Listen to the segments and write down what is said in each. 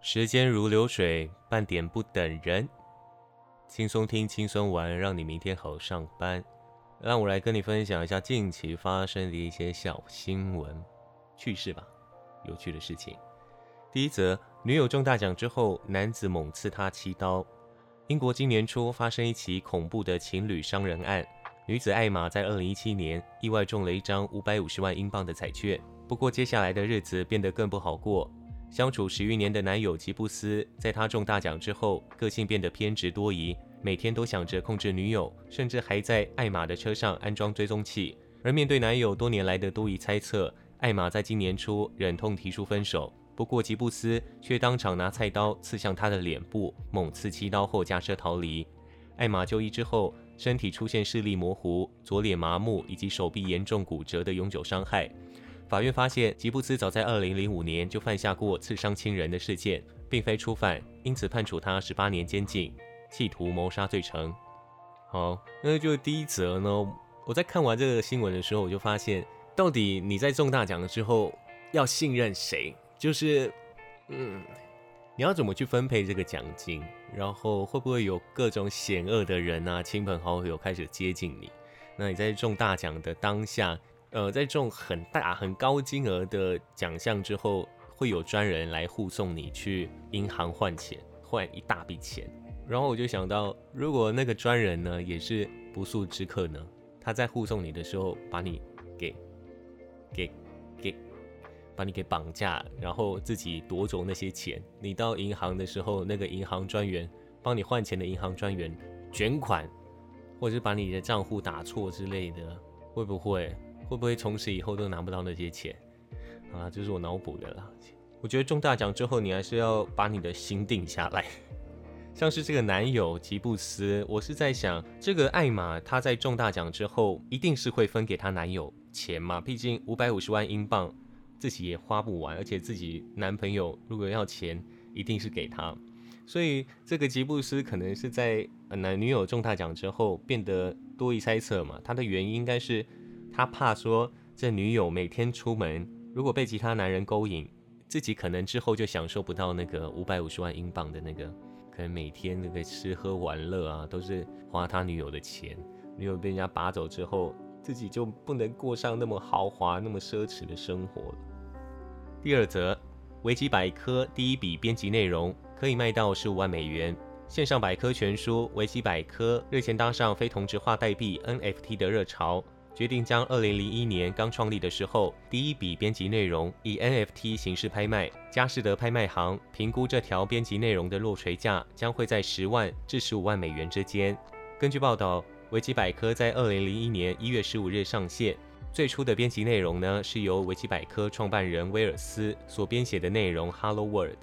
时间如流水，半点不等人。轻松听，轻松玩，让你明天好上班。让我来跟你分享一下近期发生的一些小新闻趣事吧，有趣的事情。第一则，女友中大奖之后，男子猛刺她七刀。英国今年初发生一起恐怖的情侣伤人案，女子艾玛在二零一七年意外中了一张五百五十万英镑的彩券，不过接下来的日子变得更不好过。相处十余年的男友吉布斯，在他中大奖之后，个性变得偏执多疑，每天都想着控制女友，甚至还在艾玛的车上安装追踪器。而面对男友多年来的多疑猜测，艾玛在今年初忍痛提出分手。不过吉布斯却当场拿菜刀刺向他的脸部，猛刺七刀后驾车逃离。艾玛就医之后，身体出现视力模糊、左脸麻木以及手臂严重骨折的永久伤害。法院发现吉布斯早在2005年就犯下过刺伤亲人的事件，并非初犯，因此判处他18年监禁，企图谋杀罪成。好，那就第一则呢。我在看完这个新闻的时候，我就发现，到底你在中大奖之后要信任谁？就是，嗯，你要怎么去分配这个奖金？然后会不会有各种险恶的人啊，亲朋好友开始接近你？那你在中大奖的当下？呃，在中很大很高金额的奖项之后，会有专人来护送你去银行换钱，换一大笔钱。然后我就想到，如果那个专人呢也是不速之客呢，他在护送你的时候把你给给给把你给绑架，然后自己夺走那些钱，你到银行的时候，那个银行专员帮你换钱的银行专员卷款，或者是把你的账户打错之类的，会不会？会不会从此以后都拿不到那些钱？啊，这是我脑补的啦。我觉得中大奖之后，你还是要把你的心定下来。像是这个男友吉布斯，我是在想，这个艾玛她在中大奖之后，一定是会分给她男友钱嘛？毕竟五百五十万英镑自己也花不完，而且自己男朋友如果要钱，一定是给他。所以这个吉布斯可能是在男女友中大奖之后变得多疑猜测嘛？他的原因应该是。他怕说，这女友每天出门，如果被其他男人勾引，自己可能之后就享受不到那个五百五十万英镑的那个，可能每天那个吃喝玩乐啊，都是花他女友的钱。女友被人家拔走之后，自己就不能过上那么豪华、那么奢侈的生活了。第二则，维基百科第一笔编辑内容可以卖到十五万美元。线上百科全书维基百科日前搭上非同质化代币 NFT 的热潮。决定将2001年刚创立的时候第一笔编辑内容以 NFT 形式拍卖。佳士得拍卖行评估这条编辑内容的落锤价将会在十万至十五万美元之间。根据报道，维基百科在2001年1月15日上线。最初的编辑内容呢，是由维基百科创办人威尔斯所编写的内容 Hello World。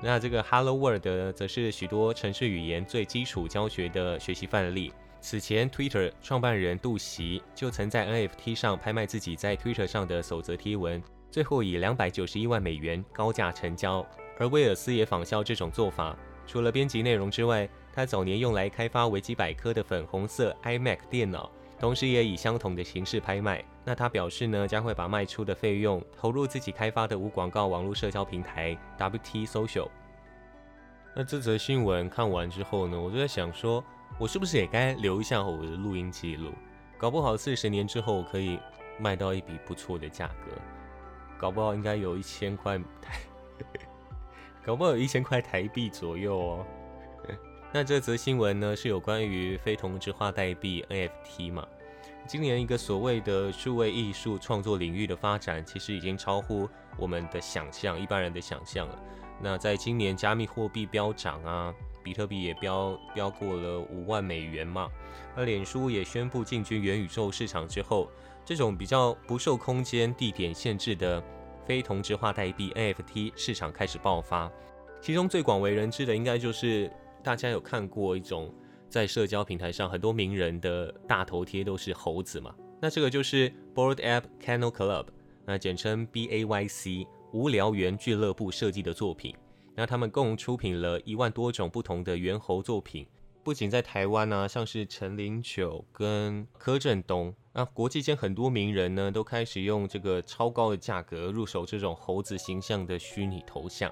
那这个 Hello World 则是许多城市语言最基础教学的学习范例。此前，Twitter 创办人杜袭就曾在 NFT 上拍卖自己在 Twitter 上的守则贴文，最后以两百九十一万美元高价成交。而威尔斯也仿效这种做法，除了编辑内容之外，他早年用来开发维基百科的粉红色 iMac 电脑，同时也以相同的形式拍卖。那他表示呢，将会把卖出的费用投入自己开发的无广告网络社交平台 WT Social。那这则新闻看完之后呢，我就在想说。我是不是也该留一下我的录音记录？搞不好四十年之后我可以卖到一笔不错的价格，搞不好应该有一千块台，搞不好有一千块台币左右哦。那这则新闻呢，是有关于非同质化代币 NFT 嘛？今年一个所谓的数位艺术创作领域的发展，其实已经超乎我们的想象，一般人的想象了。那在今年加密货币飙涨啊。比特币也飙飙过了五万美元嘛，而脸书也宣布进军元宇宙市场之后，这种比较不受空间、地点限制的非同质化代币 NFT 市场开始爆发。其中最广为人知的，应该就是大家有看过一种在社交平台上很多名人的大头贴都是猴子嘛，那这个就是 Board App Kennel Club，那简称 BAYC 无聊猿俱乐部设计的作品。那他们共出品了一万多种不同的猿猴作品，不仅在台湾呢，像是陈零九跟柯震东，那国际间很多名人呢都开始用这个超高的价格入手这种猴子形象的虚拟头像。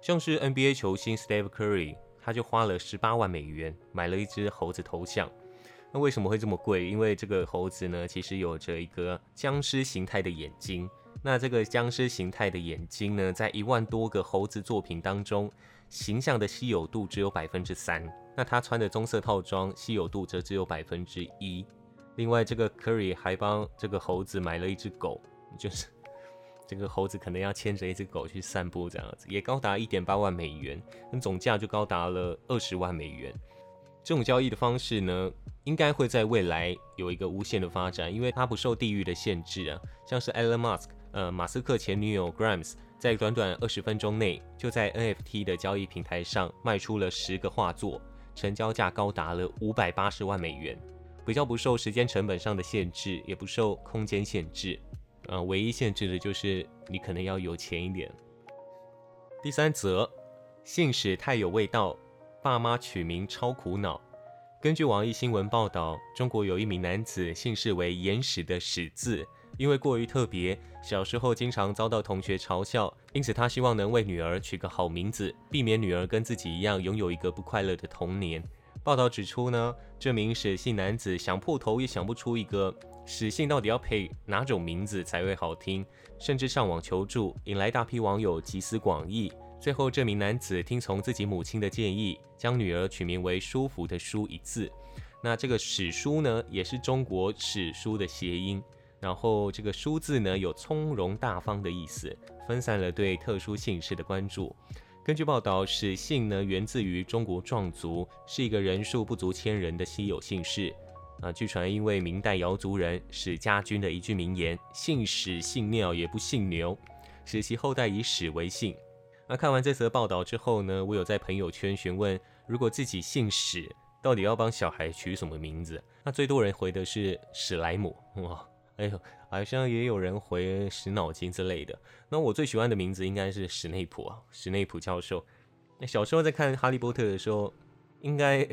像是 NBA 球星 Steph Curry，他就花了十八万美元买了一只猴子头像。那为什么会这么贵？因为这个猴子呢，其实有着一个僵尸形态的眼睛。那这个僵尸形态的眼睛呢，在一万多个猴子作品当中，形象的稀有度只有百分之三。那他穿的棕色套装稀有度则只有百分之一。另外，这个 Curry 还帮这个猴子买了一只狗，就是这个猴子可能要牵着一只狗去散步，这样子也高达一点八万美元，那总价就高达了二十万美元。这种交易的方式呢，应该会在未来有一个无限的发展，因为它不受地域的限制啊。像是 Elon Musk，呃，马斯克前女友 Grimes，在短短二十分钟内，就在 NFT 的交易平台上卖出了十个画作，成交价高达了五百八十万美元。比较不受时间成本上的限制，也不受空间限制，呃，唯一限制的就是你可能要有钱一点。第三则，姓史太有味道。爸妈取名超苦恼。根据网易新闻报道，中国有一名男子姓氏为“眼屎”的“屎”字，因为过于特别，小时候经常遭到同学嘲笑，因此他希望能为女儿取个好名字，避免女儿跟自己一样拥有一个不快乐的童年。报道指出呢，这名史姓男子想破头也想不出一个史姓到底要配哪种名字才会好听，甚至上网求助，引来大批网友集思广益。最后，这名男子听从自己母亲的建议，将女儿取名为“舒服”的“舒”一字。那这个“史书”呢，也是中国史书的谐音。然后，这个“书”字呢，有从容大方的意思，分散了对特殊姓氏的关注。根据报道，史姓呢，源自于中国壮族，是一个人数不足千人的稀有姓氏。啊，据传因为明代瑶族人史家军的一句名言：“姓史姓尿也不姓牛”，使其后代以史为姓。那看完这则报道之后呢，我有在朋友圈询问，如果自己姓史，到底要帮小孩取什么名字？那最多人回的是史莱姆，哇，哎呦，好像也有人回史脑筋之类的。那我最喜欢的名字应该是史内普啊，史内普教授。那小时候在看哈利波特的时候，应该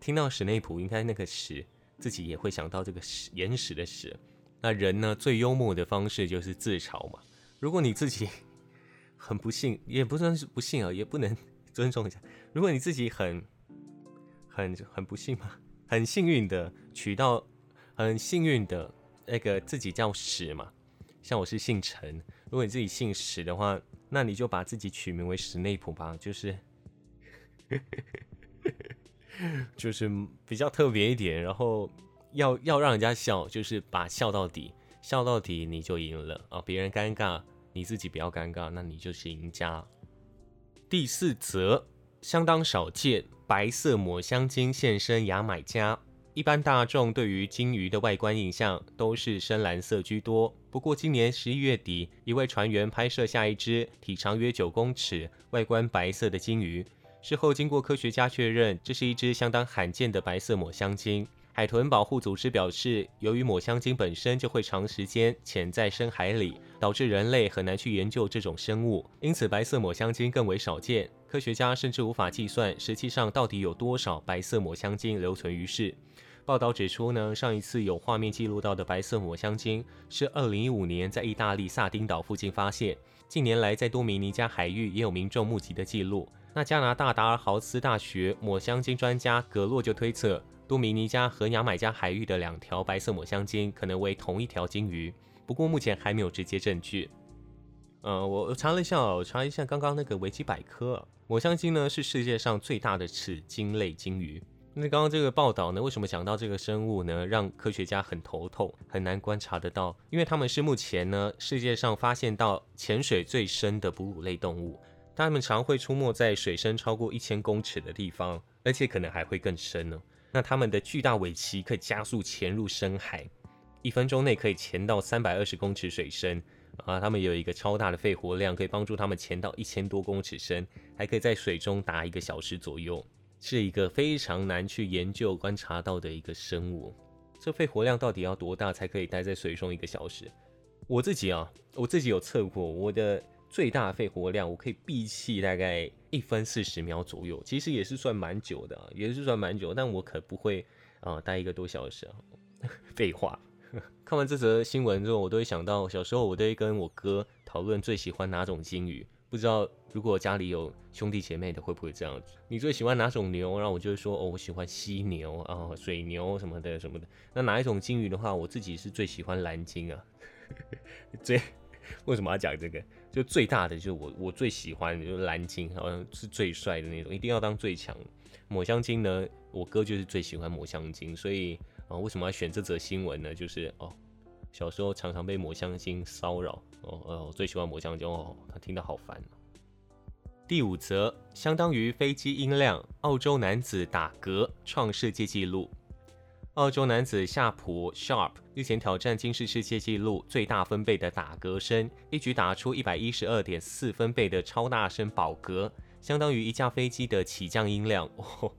听到史内普，应该那个史自己也会想到这个史，岩石的史。那人呢，最幽默的方式就是自嘲嘛。如果你自己。很不幸，也不算是不幸啊，也不能 尊重一下。如果你自己很、很、很不幸嘛，很幸运的娶到很幸运的那个自己叫史嘛，像我是姓陈，如果你自己姓史的话，那你就把自己取名为史内普吧，就是，就是比较特别一点，然后要要让人家笑，就是把笑到底，笑到底你就赢了啊，别人尴尬。你自己不要尴尬，那你就是赢家。第四则相当少见，白色抹香鲸现身牙买加。一般大众对于鲸鱼的外观印象都是深蓝色居多。不过今年十一月底，一位船员拍摄下一只体长约九公尺、外观白色的鲸鱼。事后经过科学家确认，这是一只相当罕见的白色抹香鲸。海豚保护组织表示，由于抹香鲸本身就会长时间潜在深海里，导致人类很难去研究这种生物，因此白色抹香鲸更为少见。科学家甚至无法计算实际上到底有多少白色抹香鲸留存于世。报道指出呢，上一次有画面记录到的白色抹香鲸是2015年在意大利萨丁岛附近发现。近年来在多米尼加海域也有民众目击的记录。那加拿大达尔豪斯大学抹香鲸专家格洛就推测。多米尼加和牙买加海域的两条白色抹香鲸可能为同一条鲸鱼，不过目前还没有直接证据。呃，我查了一下，我查一下刚刚那个维基百科，抹香鲸呢是世界上最大的齿鲸类鲸鱼。那刚刚这个报道呢，为什么讲到这个生物呢？让科学家很头痛，很难观察得到，因为他们是目前呢世界上发现到潜水最深的哺乳类动物，它们常会出没在水深超过一千公尺的地方，而且可能还会更深呢。那它们的巨大尾鳍可以加速潜入深海，一分钟内可以潜到三百二十公尺水深啊！它们有一个超大的肺活量，可以帮助它们潜到一千多公尺深，还可以在水中达一个小时左右，是一个非常难去研究观察到的一个生物。这肺活量到底要多大才可以待在水中一个小时？我自己啊，我自己有测过我的。最大肺活量，我可以闭气大概一分四十秒左右，其实也是算蛮久的，也是算蛮久，但我可不会啊待一个多小时啊。废话，看完这则新闻之后，我都会想到小时候，我都会跟我哥讨论最喜欢哪种鲸鱼，不知道如果家里有兄弟姐妹的会不会这样子？你最喜欢哪种牛？然后我就会说哦，我喜欢犀牛啊，水牛什么的什么的。那哪一种金鱼的话，我自己是最喜欢蓝鲸啊。最为什么要讲这个？就最大的就是我我最喜欢就是蓝鲸，好像是最帅的那种，一定要当最强。抹香鲸呢，我哥就是最喜欢抹香鲸，所以啊，为什么要选这则新闻呢？就是哦。小时候常常被抹香鲸骚扰哦，呃，我最喜欢抹香鲸哦，他听得好烦。第五则，相当于飞机音量，澳洲男子打嗝创世界纪录。澳洲男子夏普 Sharp 日前挑战金氏世界纪录最大分贝的打嗝声，一举打出一百一十二点四分贝的超大声饱嗝，相当于一架飞机的起降音量，哦，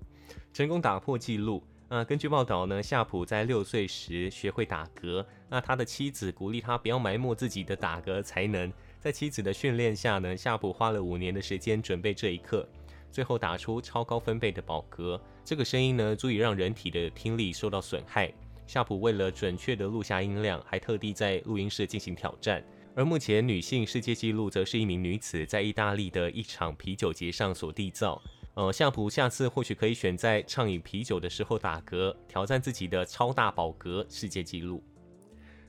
成功打破纪录。那根据报道呢，夏普在六岁时学会打嗝。那他的妻子鼓励他不要埋没自己的打嗝才能。在妻子的训练下呢，夏普花了五年的时间准备这一刻，最后打出超高分贝的饱嗝。这个声音呢，足以让人体的听力受到损害。夏普为了准确的录下音量，还特地在录音室进行挑战。而目前女性世界纪录则是一名女子在意大利的一场啤酒节上所缔造。呃，夏普下次或许可以选在畅饮啤酒的时候打嗝，挑战自己的超大饱嗝世界纪录。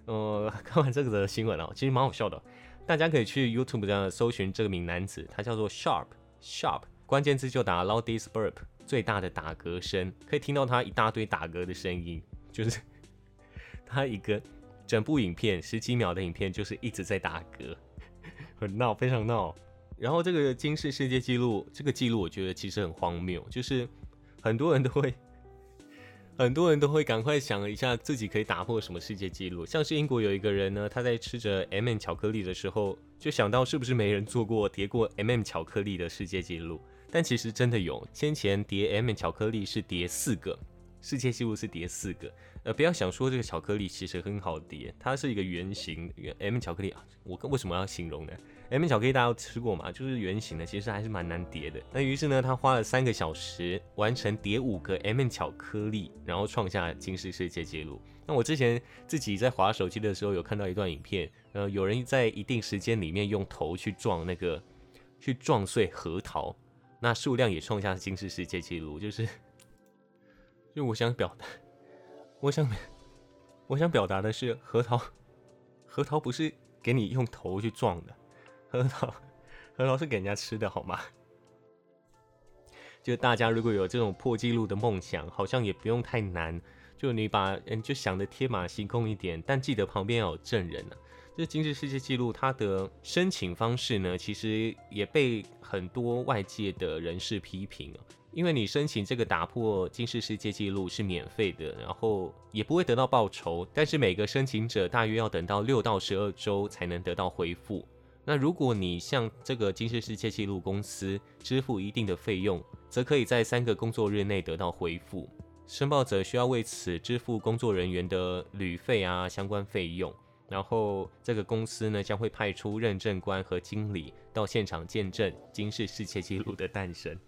呃，看完这个的新闻啊，其实蛮好笑的。大家可以去 YouTube 上搜寻这名男子，他叫做 Sharp Sharp，关键字就打 loudest burp，最大的打嗝声，可以听到他一大堆打嗝的声音，就是 他一个整部影片十几秒的影片，就是一直在打嗝，很闹，非常闹。然后这个金氏世界纪录，这个记录我觉得其实很荒谬，就是很多人都会，很多人都会赶快想一下自己可以打破什么世界纪录。像是英国有一个人呢，他在吃着 M&M 巧克力的时候，就想到是不是没人做过叠过 M&M 巧克力的世界纪录？但其实真的有，先前叠 M&M 巧克力是叠四个，世界纪录是叠四个。呃，不要想说这个巧克力其实很好叠，它是一个圆形 M 巧克力啊。我为什么要形容呢？M 巧克力大家都吃过嘛，就是圆形的，其实还是蛮难叠的。那于是呢，他花了三个小时完成叠五个 M 巧克力，然后创下金氏世界纪录。那我之前自己在滑手机的时候有看到一段影片，呃，有人在一定时间里面用头去撞那个，去撞碎核桃，那数量也创下金氏世界纪录，就是，就我想表达。我想，我想表达的是，核桃，核桃不是给你用头去撞的，核桃，核桃是给人家吃的，好吗？就大家如果有这种破纪录的梦想，好像也不用太难，就你把嗯，就想的天马行空一点，但记得旁边要有证人呢。这今日世界纪录它的申请方式呢，其实也被很多外界的人士批评。因为你申请这个打破金氏世界纪录是免费的，然后也不会得到报酬，但是每个申请者大约要等到六到十二周才能得到回复。那如果你向这个金氏世界纪录公司支付一定的费用，则可以在三个工作日内得到回复。申报者需要为此支付工作人员的旅费啊相关费用，然后这个公司呢将会派出认证官和经理到现场见证金氏世界纪录的诞生。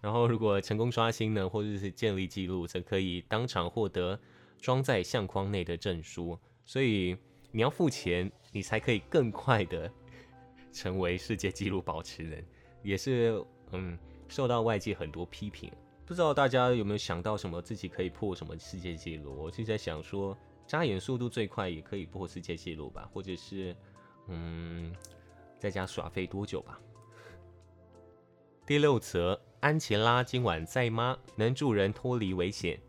然后，如果成功刷新呢，或者是建立记录，则可以当场获得装在相框内的证书。所以你要付钱，你才可以更快的成为世界纪录保持人，也是嗯受到外界很多批评。不知道大家有没有想到什么自己可以破什么世界纪录？我是在想说，眨眼速度最快也可以破世界纪录吧，或者是嗯在家耍废多久吧。第六则。安琪拉今晚在吗？能助人脱离危险。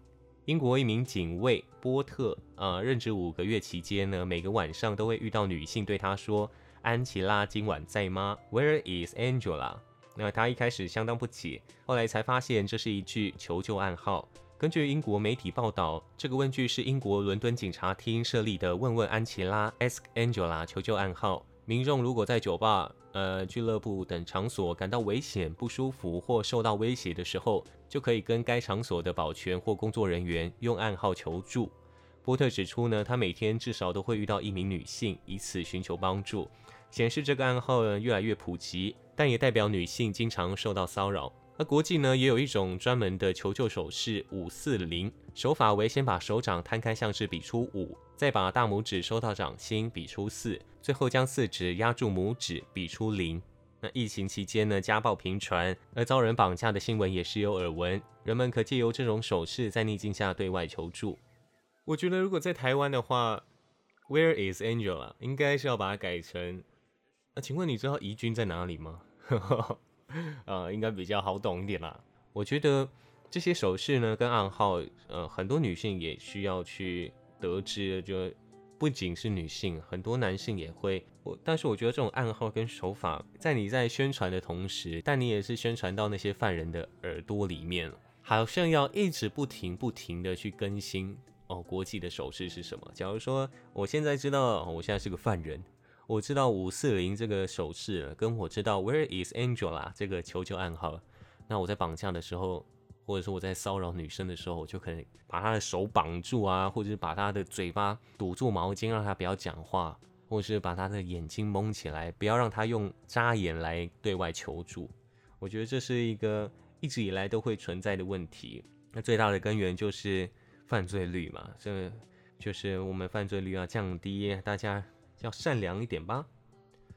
英国一名警卫波特，呃，任职五个月期间呢，每个晚上都会遇到女性对他说：“安琪拉今晚在吗？”Where is Angela？那他一开始相当不解，后来才发现这是一句求救暗号。根据英国媒体报道，这个问句是英国伦敦警察厅设立的“问问安琪拉 ”（Ask Angela） 求救暗号。民众如果在酒吧、呃俱乐部等场所感到危险、不舒服或受到威胁的时候，就可以跟该场所的保全或工作人员用暗号求助。波特指出呢，他每天至少都会遇到一名女性，以此寻求帮助，显示这个暗号呢越来越普及，但也代表女性经常受到骚扰。而国际呢，也有一种专门的求救手势五四零，手法为先把手掌摊开，像是比出五，再把大拇指收到掌心，比出四，最后将四指压住拇指，比出零。那疫情期间呢，家暴频传，而遭人绑架的新闻也时有耳闻。人们可借由这种手势，在逆境下对外求助。我觉得如果在台湾的话，Where is Angela？应该是要把它改成，那请问你知道怡君在哪里吗？啊，应该比较好懂一点啦。我觉得这些手势呢，跟暗号，呃，很多女性也需要去得知，就。不仅是女性，很多男性也会。我但是我觉得这种暗号跟手法，在你在宣传的同时，但你也是宣传到那些犯人的耳朵里面，好像要一直不停不停的去更新哦。国际的手势是什么？假如说我现在知道我现在是个犯人，我知道五四零这个手势，跟我知道 Where is Angela 这个求救暗号，那我在绑架的时候。或者说我在骚扰女生的时候，我就可能把她的手绑住啊，或者是把她的嘴巴堵住毛巾，让她不要讲话，或者是把她的眼睛蒙起来，不要让她用扎眼来对外求助。我觉得这是一个一直以来都会存在的问题。那最大的根源就是犯罪率嘛，这就是我们犯罪率要降低，大家要善良一点吧。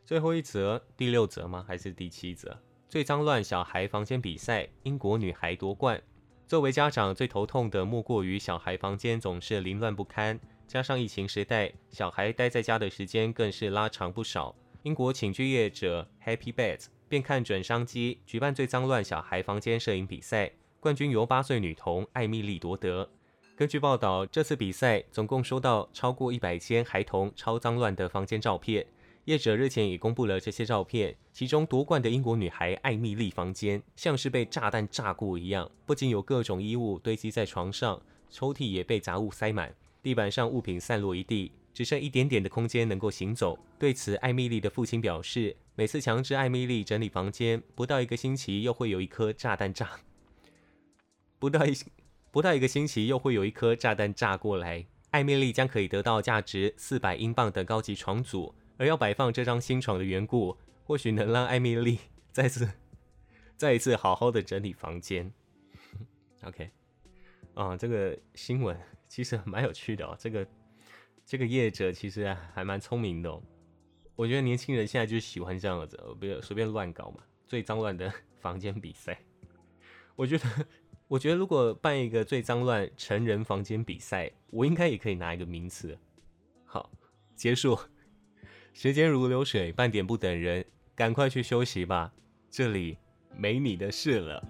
最后一则，第六则吗？还是第七则？最脏乱小孩房间比赛，英国女孩夺冠。作为家长，最头痛的莫过于小孩房间总是凌乱不堪，加上疫情时代，小孩待在家的时间更是拉长不少。英国寝具业者 Happy Beds 便看准商机，举办最脏乱小孩房间摄影比赛，冠军由八岁女童艾米丽夺得。根据报道，这次比赛总共收到超过一百间孩童超脏乱的房间照片。业者日前已公布了这些照片，其中夺冠的英国女孩艾米丽房间像是被炸弹炸过一样，不仅有各种衣物堆积在床上，抽屉也被杂物塞满，地板上物品散落一地，只剩一点点的空间能够行走。对此，艾米丽的父亲表示，每次强制艾米丽整理房间，不到一个星期又会有一颗炸弹炸，不到一不到一个星期又会有一颗炸弹炸过来，艾米丽将可以得到价值四百英镑的高级床组。而要摆放这张新床的缘故，或许能让艾米丽 再次、再一次好好的整理房间。OK，啊，这个新闻其实蛮有趣的哦。这个这个业者其实还蛮聪明的哦。我觉得年轻人现在就喜欢这样子，不要随便乱搞嘛。最脏乱的 房间比赛，我觉得，我觉得如果办一个最脏乱成人房间比赛，我应该也可以拿一个名次。好，结束。时间如流水，半点不等人，赶快去休息吧，这里没你的事了。